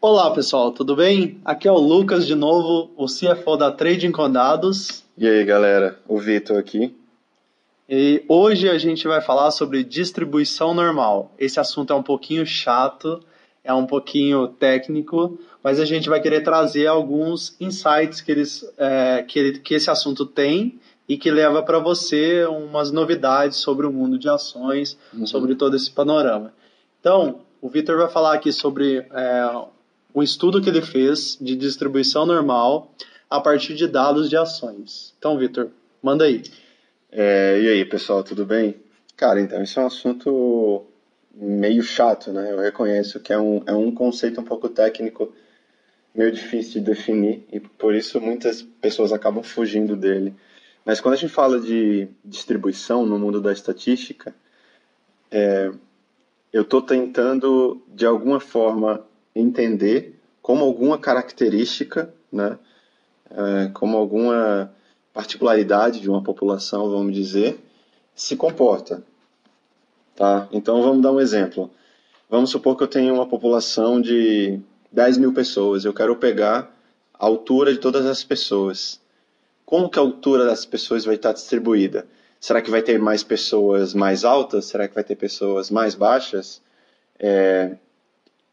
Olá pessoal, tudo bem? Aqui é o Lucas de novo, o CFO da Trading com Dados. E aí galera, o Vitor aqui. E hoje a gente vai falar sobre distribuição normal. Esse assunto é um pouquinho chato, é um pouquinho técnico, mas a gente vai querer trazer alguns insights que, eles, é, que, que esse assunto tem e que leva para você umas novidades sobre o mundo de ações, uhum. sobre todo esse panorama. Então, o Vitor vai falar aqui sobre é, um estudo que ele fez de distribuição normal a partir de dados de ações. Então, Vitor, manda aí. É, e aí, pessoal, tudo bem? Cara, então, isso é um assunto meio chato, né? Eu reconheço que é um, é um conceito um pouco técnico, meio difícil de definir, e por isso muitas pessoas acabam fugindo dele. Mas quando a gente fala de distribuição no mundo da estatística, é, eu estou tentando, de alguma forma, entender como alguma característica, né, é, como alguma particularidade de uma população, vamos dizer, se comporta. Tá? Então vamos dar um exemplo. Vamos supor que eu tenho uma população de 10 mil pessoas. Eu quero pegar a altura de todas as pessoas. Como que a altura das pessoas vai estar distribuída? Será que vai ter mais pessoas mais altas? Será que vai ter pessoas mais baixas? É...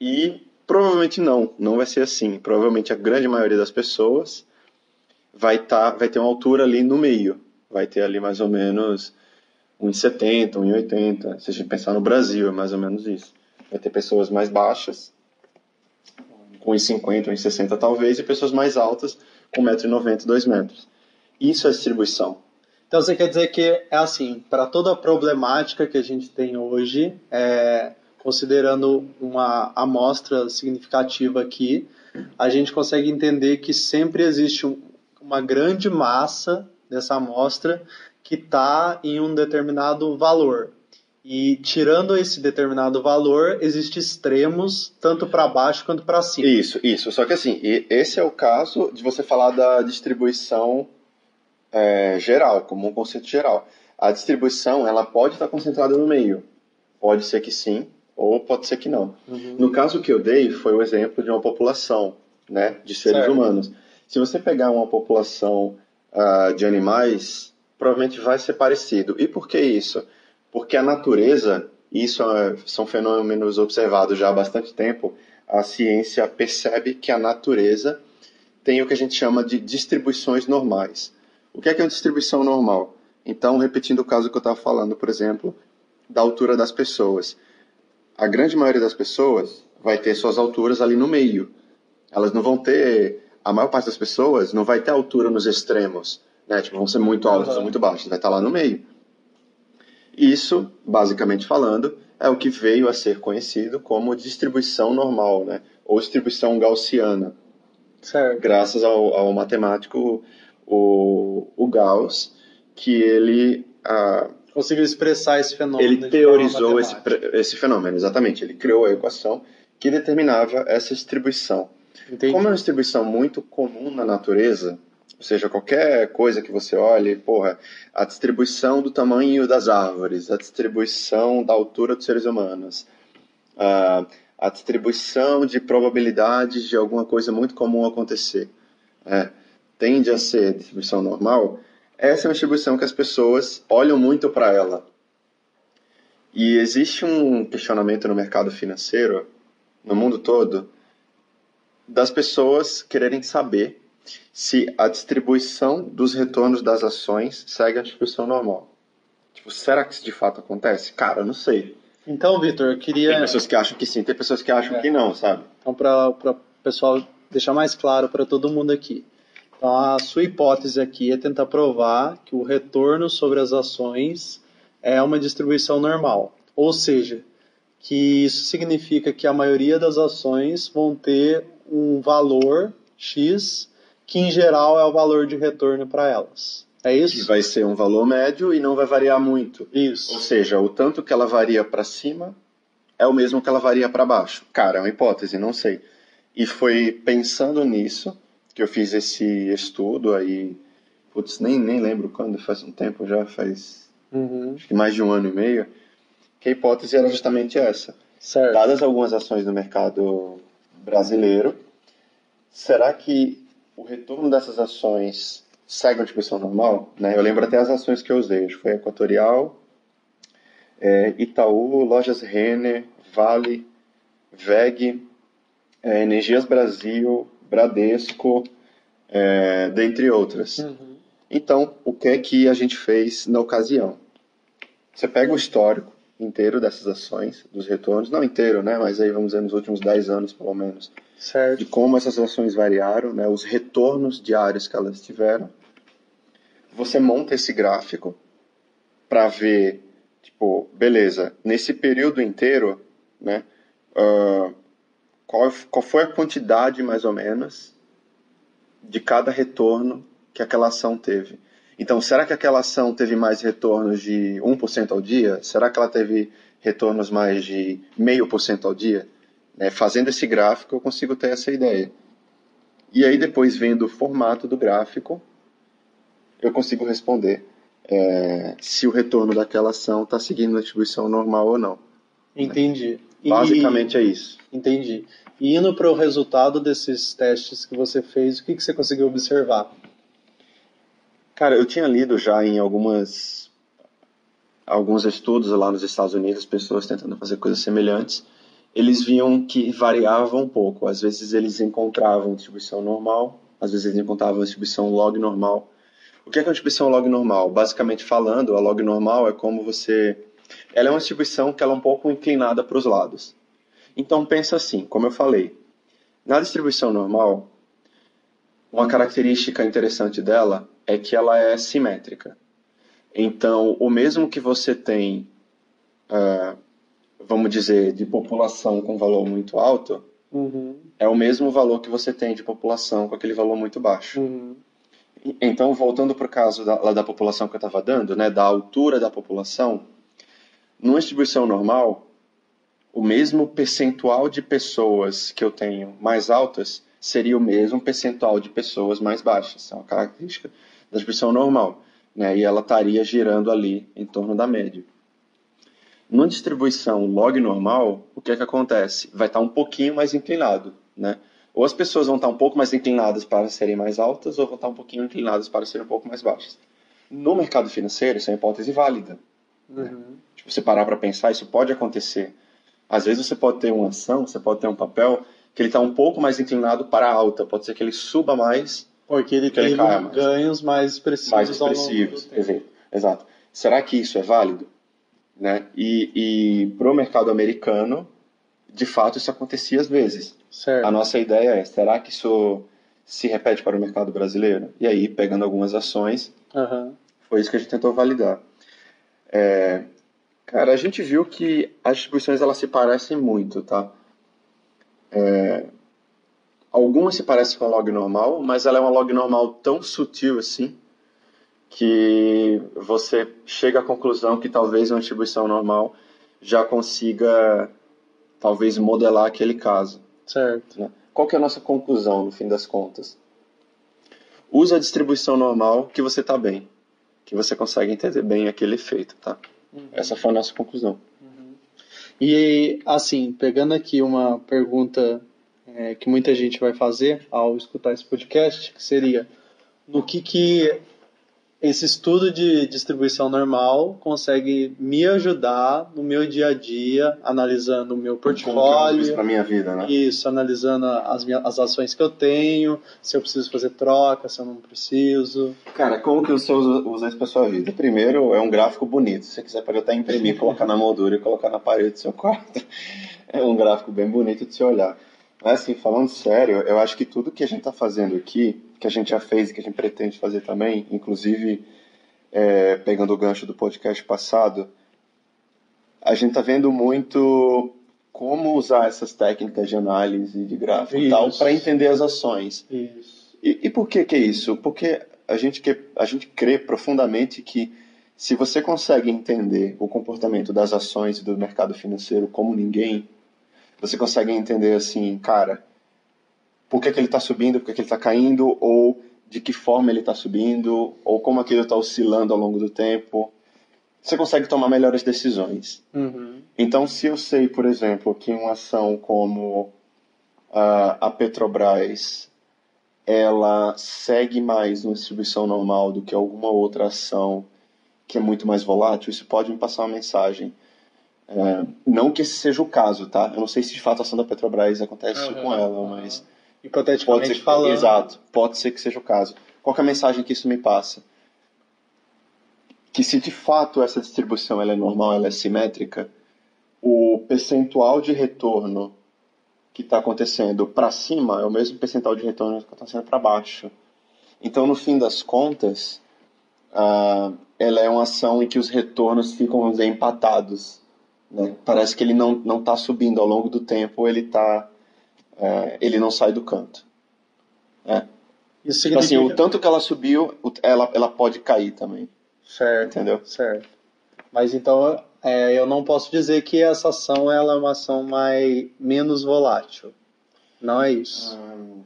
E Provavelmente não, não vai ser assim. Provavelmente a grande maioria das pessoas vai, tá, vai ter uma altura ali no meio. Vai ter ali mais ou menos 1,70, 1,80. Se a gente pensar no Brasil, é mais ou menos isso. Vai ter pessoas mais baixas, com 1,50, 1,60 talvez, e pessoas mais altas, com 1,90m, 2 metros. Isso é distribuição. Então você quer dizer que é assim, para toda a problemática que a gente tem hoje, é, considerando uma amostra significativa aqui, a gente consegue entender que sempre existe um, uma grande massa dessa amostra que está em um determinado valor. E tirando esse determinado valor, existem extremos tanto para baixo quanto para cima. Isso, isso. Só que assim, esse é o caso de você falar da distribuição é, geral, como um conceito geral. A distribuição ela pode estar concentrada no meio. Pode ser que sim, ou pode ser que não. Uhum. No caso que eu dei, foi o exemplo de uma população né, de seres certo. humanos. Se você pegar uma população uh, de animais, provavelmente vai ser parecido. E por que isso? Porque a natureza, isso uh, são fenômenos observados já há bastante tempo, a ciência percebe que a natureza tem o que a gente chama de distribuições normais. O que é, que é uma distribuição normal? Então, repetindo o caso que eu estava falando, por exemplo, da altura das pessoas a grande maioria das pessoas vai ter suas alturas ali no meio. Elas não vão ter, a maior parte das pessoas não vai ter altura nos extremos, né? Tipo, vão ser muito altas ou muito baixas, vai estar lá no meio. Isso, basicamente falando, é o que veio a ser conhecido como distribuição normal, né? Ou distribuição gaussiana. Certo. Graças ao, ao matemático o, o Gauss, que ele ah, conseguiu expressar esse fenômeno. Ele teorizou esse, esse fenômeno, exatamente. Ele criou a equação que determinava essa distribuição. Entendi. Como é uma distribuição muito comum na natureza, ou seja, qualquer coisa que você olhe, porra, a distribuição do tamanho das árvores, a distribuição da altura dos seres humanos, a, a distribuição de probabilidades de alguma coisa muito comum acontecer, é, tende a ser distribuição normal, essa é uma distribuição que as pessoas olham muito para ela. E existe um questionamento no mercado financeiro, no mundo todo, das pessoas quererem saber se a distribuição dos retornos das ações segue a distribuição normal. Tipo, será que isso de fato acontece? Cara, eu não sei. Então, Vitor, eu queria. Tem pessoas que acham que sim, tem pessoas que acham é. que não, sabe? Então, para o pessoal deixar mais claro para todo mundo aqui. Então, a sua hipótese aqui é tentar provar que o retorno sobre as ações é uma distribuição normal. Ou seja, que isso significa que a maioria das ações vão ter um valor X, que em geral é o valor de retorno para elas. É isso? Que vai ser um valor médio e não vai variar muito. Isso. Ou seja, o tanto que ela varia para cima é o mesmo que ela varia para baixo. Cara, é uma hipótese, não sei. E foi pensando nisso que eu fiz esse estudo aí, putz, nem, nem lembro quando, faz um tempo já, faz uhum. acho que mais de um ano e meio, que a hipótese era justamente essa. Certo. Dadas algumas ações no mercado brasileiro, será que o retorno dessas ações segue uma distribuição normal? Né? Eu lembro até as ações que eu usei, foi Equatorial, é, Itaú, Lojas Renner, Vale, VEG, é, Energias Brasil, Bradesco, é, dentre outras. Uhum. Então, o que é que a gente fez na ocasião? Você pega o histórico inteiro dessas ações, dos retornos, não inteiro, né, mas aí vamos dizer nos últimos 10 anos, pelo menos, certo. de como essas ações variaram, né, os retornos diários que elas tiveram. Você monta esse gráfico para ver, tipo, beleza, nesse período inteiro, né, uh, qual, qual foi a quantidade, mais ou menos, de cada retorno que aquela ação teve. Então, será que aquela ação teve mais retornos de 1% ao dia? Será que ela teve retornos mais de 0,5% ao dia? É, fazendo esse gráfico, eu consigo ter essa ideia. E aí, depois, vendo o formato do gráfico, eu consigo responder é, se o retorno daquela ação está seguindo a distribuição normal ou não. Entendi. Né? Basicamente e... é isso. Entendi. E indo para o resultado desses testes que você fez, o que, que você conseguiu observar? Cara, eu tinha lido já em algumas alguns estudos lá nos Estados Unidos, pessoas tentando fazer coisas semelhantes, eles viam que variava um pouco. Às vezes eles encontravam distribuição normal, às vezes eles encontravam distribuição log normal. O que é uma distribuição log normal? Basicamente falando, a log normal é como você... Ela é uma distribuição que ela é um pouco inclinada para os lados. Então pensa assim, como eu falei, na distribuição normal, uma característica interessante dela é que ela é simétrica. Então, o mesmo que você tem, uh, vamos dizer, de população com valor muito alto, uhum. é o mesmo valor que você tem de população com aquele valor muito baixo. Uhum. Então, voltando para o caso da, da população que eu estava dando, né, da altura da população, numa distribuição normal, o mesmo percentual de pessoas que eu tenho mais altas seria o mesmo percentual de pessoas mais baixas. É uma característica da distribuição normal. Né? E ela estaria girando ali em torno da média. Numa distribuição log normal, o que é que acontece? Vai estar um pouquinho mais inclinado. Né? Ou as pessoas vão estar um pouco mais inclinadas para serem mais altas, ou vão estar um pouquinho inclinadas para serem um pouco mais baixas. No mercado financeiro, isso é uma hipótese válida. Uhum. Né? Você parar para pensar, isso pode acontecer às vezes você pode ter uma ação, você pode ter um papel que ele está um pouco mais inclinado para a alta, pode ser que ele suba mais, porque ele tem ganhos mais expressivos, mais expressivos, exato. exato. Será que isso é válido? Né? E, e para o mercado americano, de fato, isso acontecia às vezes. Certo. A nossa ideia é, será que isso se repete para o mercado brasileiro? E aí, pegando algumas ações, uhum. foi isso que a gente tentou validar. É, Cara, a gente viu que as distribuições elas se parecem muito, tá? É, algumas se parecem com a log normal, mas ela é uma log normal tão sutil assim que você chega à conclusão que talvez uma distribuição normal já consiga talvez modelar aquele caso. Certo. Né? Qual que é a nossa conclusão no fim das contas? Usa a distribuição normal que você está bem, que você consegue entender bem aquele efeito, tá? Uhum. Essa foi a nossa conclusão. Uhum. E, assim, pegando aqui uma pergunta é, que muita gente vai fazer ao escutar esse podcast, que seria no que, que esse estudo de distribuição normal consegue me ajudar no meu dia a dia, analisando o meu portfólio. para minha vida, né? Isso, analisando as, minhas, as ações que eu tenho, se eu preciso fazer troca, se eu não preciso. Cara, como que você usa, usa isso para sua vida? Primeiro, é um gráfico bonito. Se você quiser, pode até imprimir, colocar na moldura e colocar na parede do seu quarto. É um gráfico bem bonito de se olhar. Mas, assim, falando sério, eu acho que tudo que a gente está fazendo aqui que a gente já fez e que a gente pretende fazer também, inclusive é, pegando o gancho do podcast passado, a gente está vendo muito como usar essas técnicas de análise de gráfico isso. e tal para entender as ações. Isso. E, e por que que é isso? Porque a gente, que, a gente crê profundamente que se você consegue entender o comportamento das ações do mercado financeiro como ninguém, você consegue entender assim, cara, por que, que ele está subindo, por que, que ele está caindo, ou de que forma ele está subindo, ou como aquilo está oscilando ao longo do tempo. Você consegue tomar melhores decisões. Uhum. Então, se eu sei, por exemplo, que uma ação como a, a Petrobras ela segue mais uma distribuição normal do que alguma outra ação que é muito mais volátil, isso pode me passar uma mensagem. É, não que esse seja o caso, tá? Eu não sei se de fato a ação da Petrobras acontece uhum, com ela, uhum. Hipoteticamente pode ser, falando. Exato, pode ser que seja o caso. Qual é a mensagem que isso me passa? Que se de fato essa distribuição ela é normal, ela é simétrica, o percentual de retorno que está acontecendo para cima é o mesmo percentual de retorno que está acontecendo para baixo. Então, no fim das contas, uh, ela é uma ação em que os retornos ficam, vamos dizer, empatados. Né? Parece que ele não está subindo ao longo do tempo, ele tá, uh, ele não sai do canto. Né? Isso significa... assim, o tanto que ela subiu, ela, ela pode cair também. Certo. Entendeu? Certo. Mas então é, eu não posso dizer que essa ação ela é uma ação mais, menos volátil. Não é isso. Hum,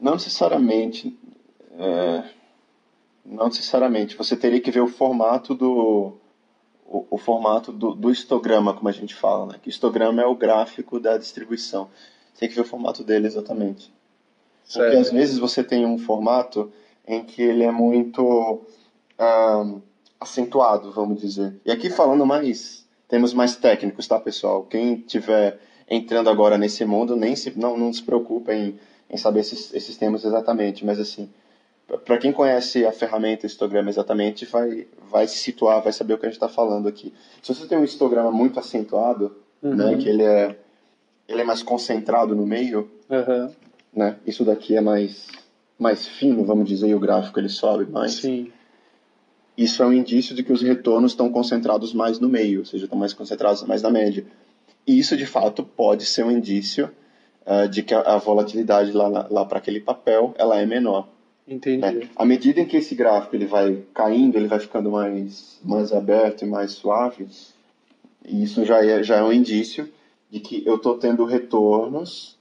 não necessariamente. É, não necessariamente. Você teria que ver o formato do o, o formato do, do, histograma, como a gente fala, né? Que histograma é o gráfico da distribuição. Tem que ver o formato dele exatamente. Certo. Porque às vezes você tem um formato em que ele é muito acentuado, vamos dizer. E aqui falando mais, temos mais técnicos, tá, pessoal? Quem tiver entrando agora nesse mundo, nem se, não, não se preocupe em, em saber esses, esses termos exatamente, mas assim, para quem conhece a ferramenta histograma exatamente, vai, vai se situar, vai saber o que a gente está falando aqui. Se você tem um histograma muito acentuado, uhum. né, que ele é, ele é mais concentrado no meio, uhum. né, isso daqui é mais, mais fino, vamos dizer, e o gráfico ele sobe mais. Sim isso é um indício de que os retornos estão concentrados mais no meio, ou seja, estão mais concentrados mais na média. E isso, de fato, pode ser um indício uh, de que a, a volatilidade lá, lá para aquele papel ela é menor. Entendi. Né? À medida em que esse gráfico ele vai caindo, ele vai ficando mais, mais aberto e mais suave, e isso já é, já é um indício de que eu estou tendo retornos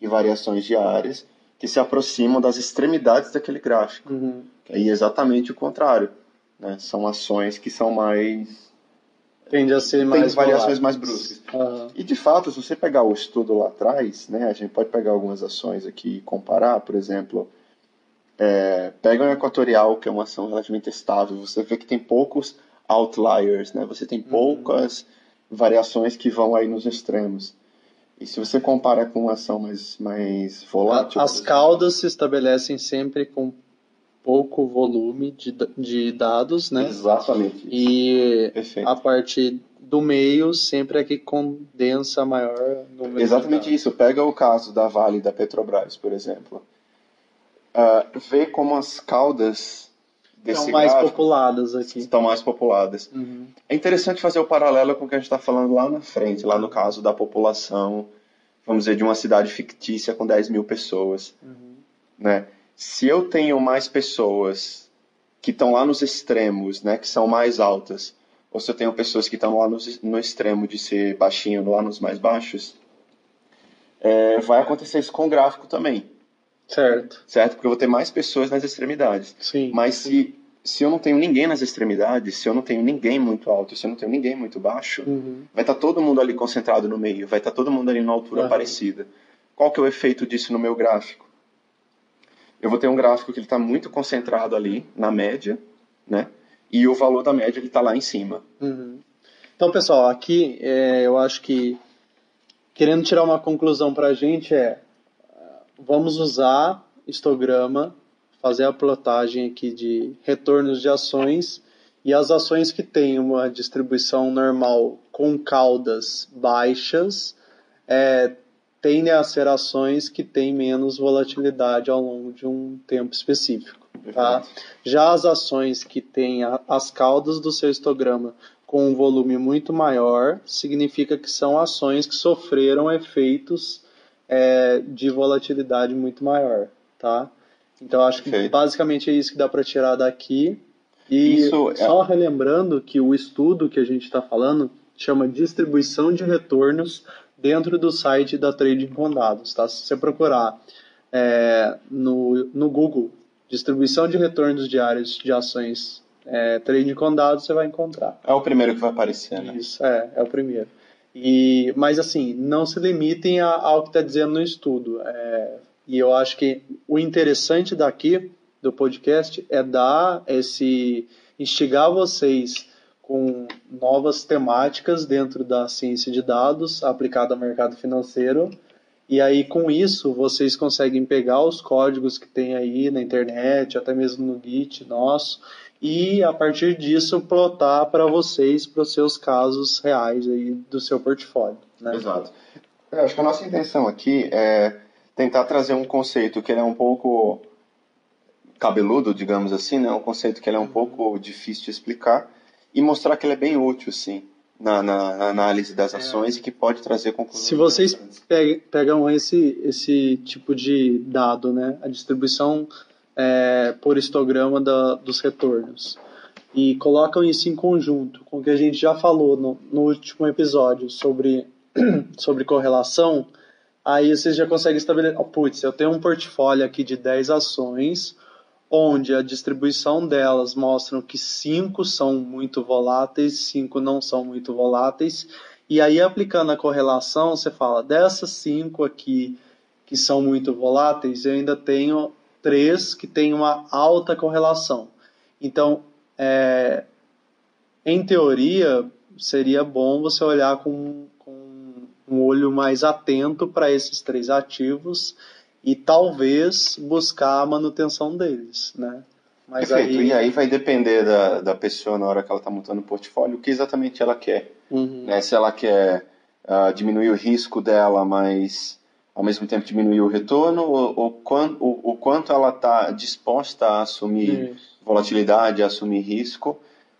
e variações diárias que se aproximam das extremidades daquele gráfico. Uhum. Aí é exatamente o contrário né? São ações que são mais tende a ser mais tem variações mais bruscas. Uhum. E de fato, se você pegar o estudo lá atrás, né, a gente pode pegar algumas ações aqui e comparar, por exemplo, é, pega um equatorial, que é uma ação relativamente estável, você vê que tem poucos outliers, né? Você tem uhum. poucas uhum. variações que vão aí nos extremos. E se você compara com uma ação mais, mais volátil... As caudas se estabelecem sempre com pouco volume de, de dados, né? Exatamente. E Perfeito. a parte do meio sempre é que condensa maior número Exatamente isso. Pega o caso da Vale da Petrobras, por exemplo. Uh, vê como as caudas desse estão mais populadas aqui. Estão mais populadas. Uhum. É interessante fazer o paralelo com o que a gente está falando lá na frente, lá no caso da população, vamos dizer, de uma cidade fictícia com 10 mil pessoas. Uhum. Né? se eu tenho mais pessoas que estão lá nos extremos, né, que são mais altas, ou se eu tenho pessoas que estão lá no, no extremo de ser baixinho, lá nos mais baixos, é, vai acontecer isso com o gráfico também. Certo. Certo? Porque eu vou ter mais pessoas nas extremidades. Sim. Mas se, se eu não tenho ninguém nas extremidades, se eu não tenho ninguém muito alto, se eu não tenho ninguém muito baixo, uhum. vai estar tá todo mundo ali concentrado no meio, vai estar tá todo mundo ali numa altura uhum. parecida. Qual que é o efeito disso no meu gráfico? eu vou ter um gráfico que ele está muito concentrado ali na média, né? E o valor da média ele está lá em cima. Uhum. Então, pessoal, aqui é, eu acho que querendo tirar uma conclusão para a gente é vamos usar histograma, fazer a plotagem aqui de retornos de ações e as ações que têm uma distribuição normal com caudas baixas é, tendem a ser ações que têm menos volatilidade ao longo de um tempo específico. Tá? Já as ações que têm as caudas do seu histograma com um volume muito maior, significa que são ações que sofreram efeitos é, de volatilidade muito maior. Tá? Então, acho que Perfeito. basicamente é isso que dá para tirar daqui. E isso é só é... relembrando que o estudo que a gente está falando chama distribuição de retornos dentro do site da Trading com Dados. Tá? Se você procurar é, no, no Google distribuição de retornos diários de ações é, Trading com Dados, você vai encontrar. É o primeiro que vai aparecer, né? Isso, é, é o primeiro. E, mas assim, não se limitem a, ao que está dizendo no estudo. É, e eu acho que o interessante daqui do podcast é dar esse instigar vocês com novas temáticas dentro da ciência de dados aplicada ao mercado financeiro. E aí, com isso, vocês conseguem pegar os códigos que tem aí na internet, até mesmo no Git nosso, e a partir disso plotar para vocês, para os seus casos reais aí do seu portfólio. Né? Exato. Eu acho que a nossa intenção aqui é tentar trazer um conceito que é um pouco cabeludo, digamos assim, né? um conceito que é um pouco difícil de explicar, e mostrar que ele é bem útil, sim, na, na, na análise das é. ações é. e que pode trazer conclusões. Se vocês pegam esse, esse tipo de dado, né, a distribuição é, por histograma da, dos retornos, e colocam isso em conjunto com o que a gente já falou no, no último episódio sobre, sobre correlação, aí vocês já conseguem estabelecer, oh, putz, eu tenho um portfólio aqui de 10 ações, onde a distribuição delas mostram que cinco são muito voláteis, cinco não são muito voláteis, e aí aplicando a correlação, você fala, dessas cinco aqui que são muito voláteis, eu ainda tenho três que têm uma alta correlação. Então, é, em teoria, seria bom você olhar com, com um olho mais atento para esses três ativos e talvez buscar a manutenção deles, né? Mas Perfeito. Aí... E aí vai depender da, da pessoa na hora que ela está montando o portfólio, o que exatamente ela quer. Uhum. Né? Se ela quer uh, diminuir o risco dela, mas ao mesmo tempo diminuir o retorno, ou, ou, ou, o quanto ela está disposta a assumir Isso. volatilidade, a assumir risco,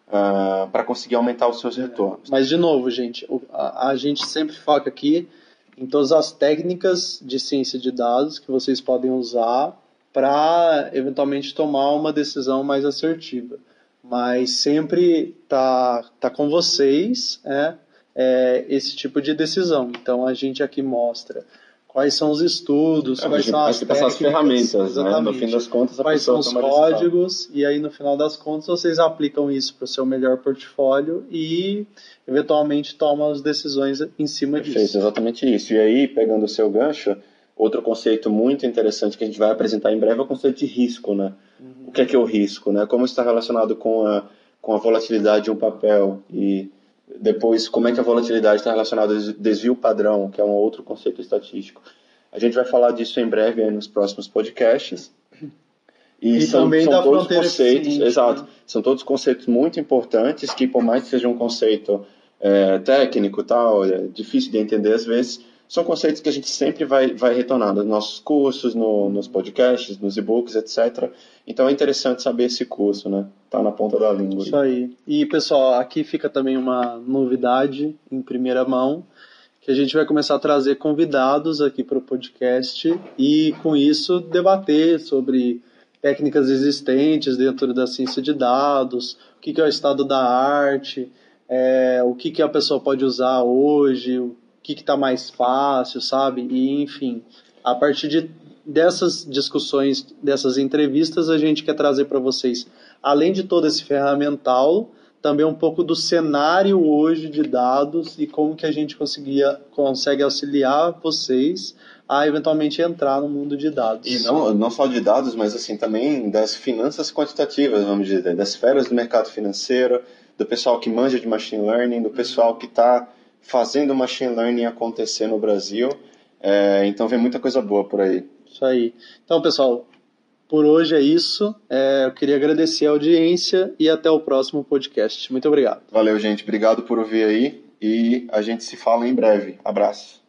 uh, para conseguir aumentar os seus retornos. Mas, de novo, gente, a, a gente sempre foca aqui em todas as técnicas de ciência de dados que vocês podem usar para eventualmente tomar uma decisão mais assertiva. Mas sempre tá, tá com vocês é, é, esse tipo de decisão. Então a gente aqui mostra quais são os estudos, é, quais são as, técnicas, as ferramentas, né? no fim das contas, quais são os códigos, e aí no final das contas vocês aplicam isso para o seu melhor portfólio e eventualmente tomam as decisões em cima Perfeito, disso. exatamente isso. E aí, pegando o seu gancho, outro conceito muito interessante que a gente vai apresentar em breve é o conceito de risco, né? Uhum. O que é que é o risco, né? Como está relacionado com a, com a volatilidade de um papel e depois, como é que a volatilidade está relacionada ao desvio padrão, que é um outro conceito estatístico. A gente vai falar disso em breve nos próximos podcasts. E, e são, também são da todos conceitos, exato, né? são todos conceitos muito importantes que, por mais que seja um conceito é, técnico tal, é difícil de entender às vezes, são conceitos que a gente sempre vai, vai retornar nos nossos cursos, no, nos podcasts, nos e-books, etc. Então é interessante saber esse curso, né? Tá na ponta da língua. Isso aí. E pessoal, aqui fica também uma novidade em primeira mão, que a gente vai começar a trazer convidados aqui para o podcast e com isso debater sobre técnicas existentes dentro da ciência de dados, o que, é o estado da arte, é, o que, que a pessoa pode usar hoje, que está mais fácil, sabe? E enfim, a partir de, dessas discussões, dessas entrevistas, a gente quer trazer para vocês, além de todo esse ferramental, também um pouco do cenário hoje de dados e como que a gente conseguia, consegue auxiliar vocês a eventualmente entrar no mundo de dados. E não, não só de dados, mas assim também das finanças quantitativas, vamos dizer, das esferas do mercado financeiro, do pessoal que manja de machine learning, do pessoal que está fazendo machine learning acontecer no Brasil. É, então vem muita coisa boa por aí. Isso aí. Então, pessoal, por hoje é isso. É, eu queria agradecer a audiência e até o próximo podcast. Muito obrigado. Valeu, gente. Obrigado por ouvir aí e a gente se fala em breve. Abraço.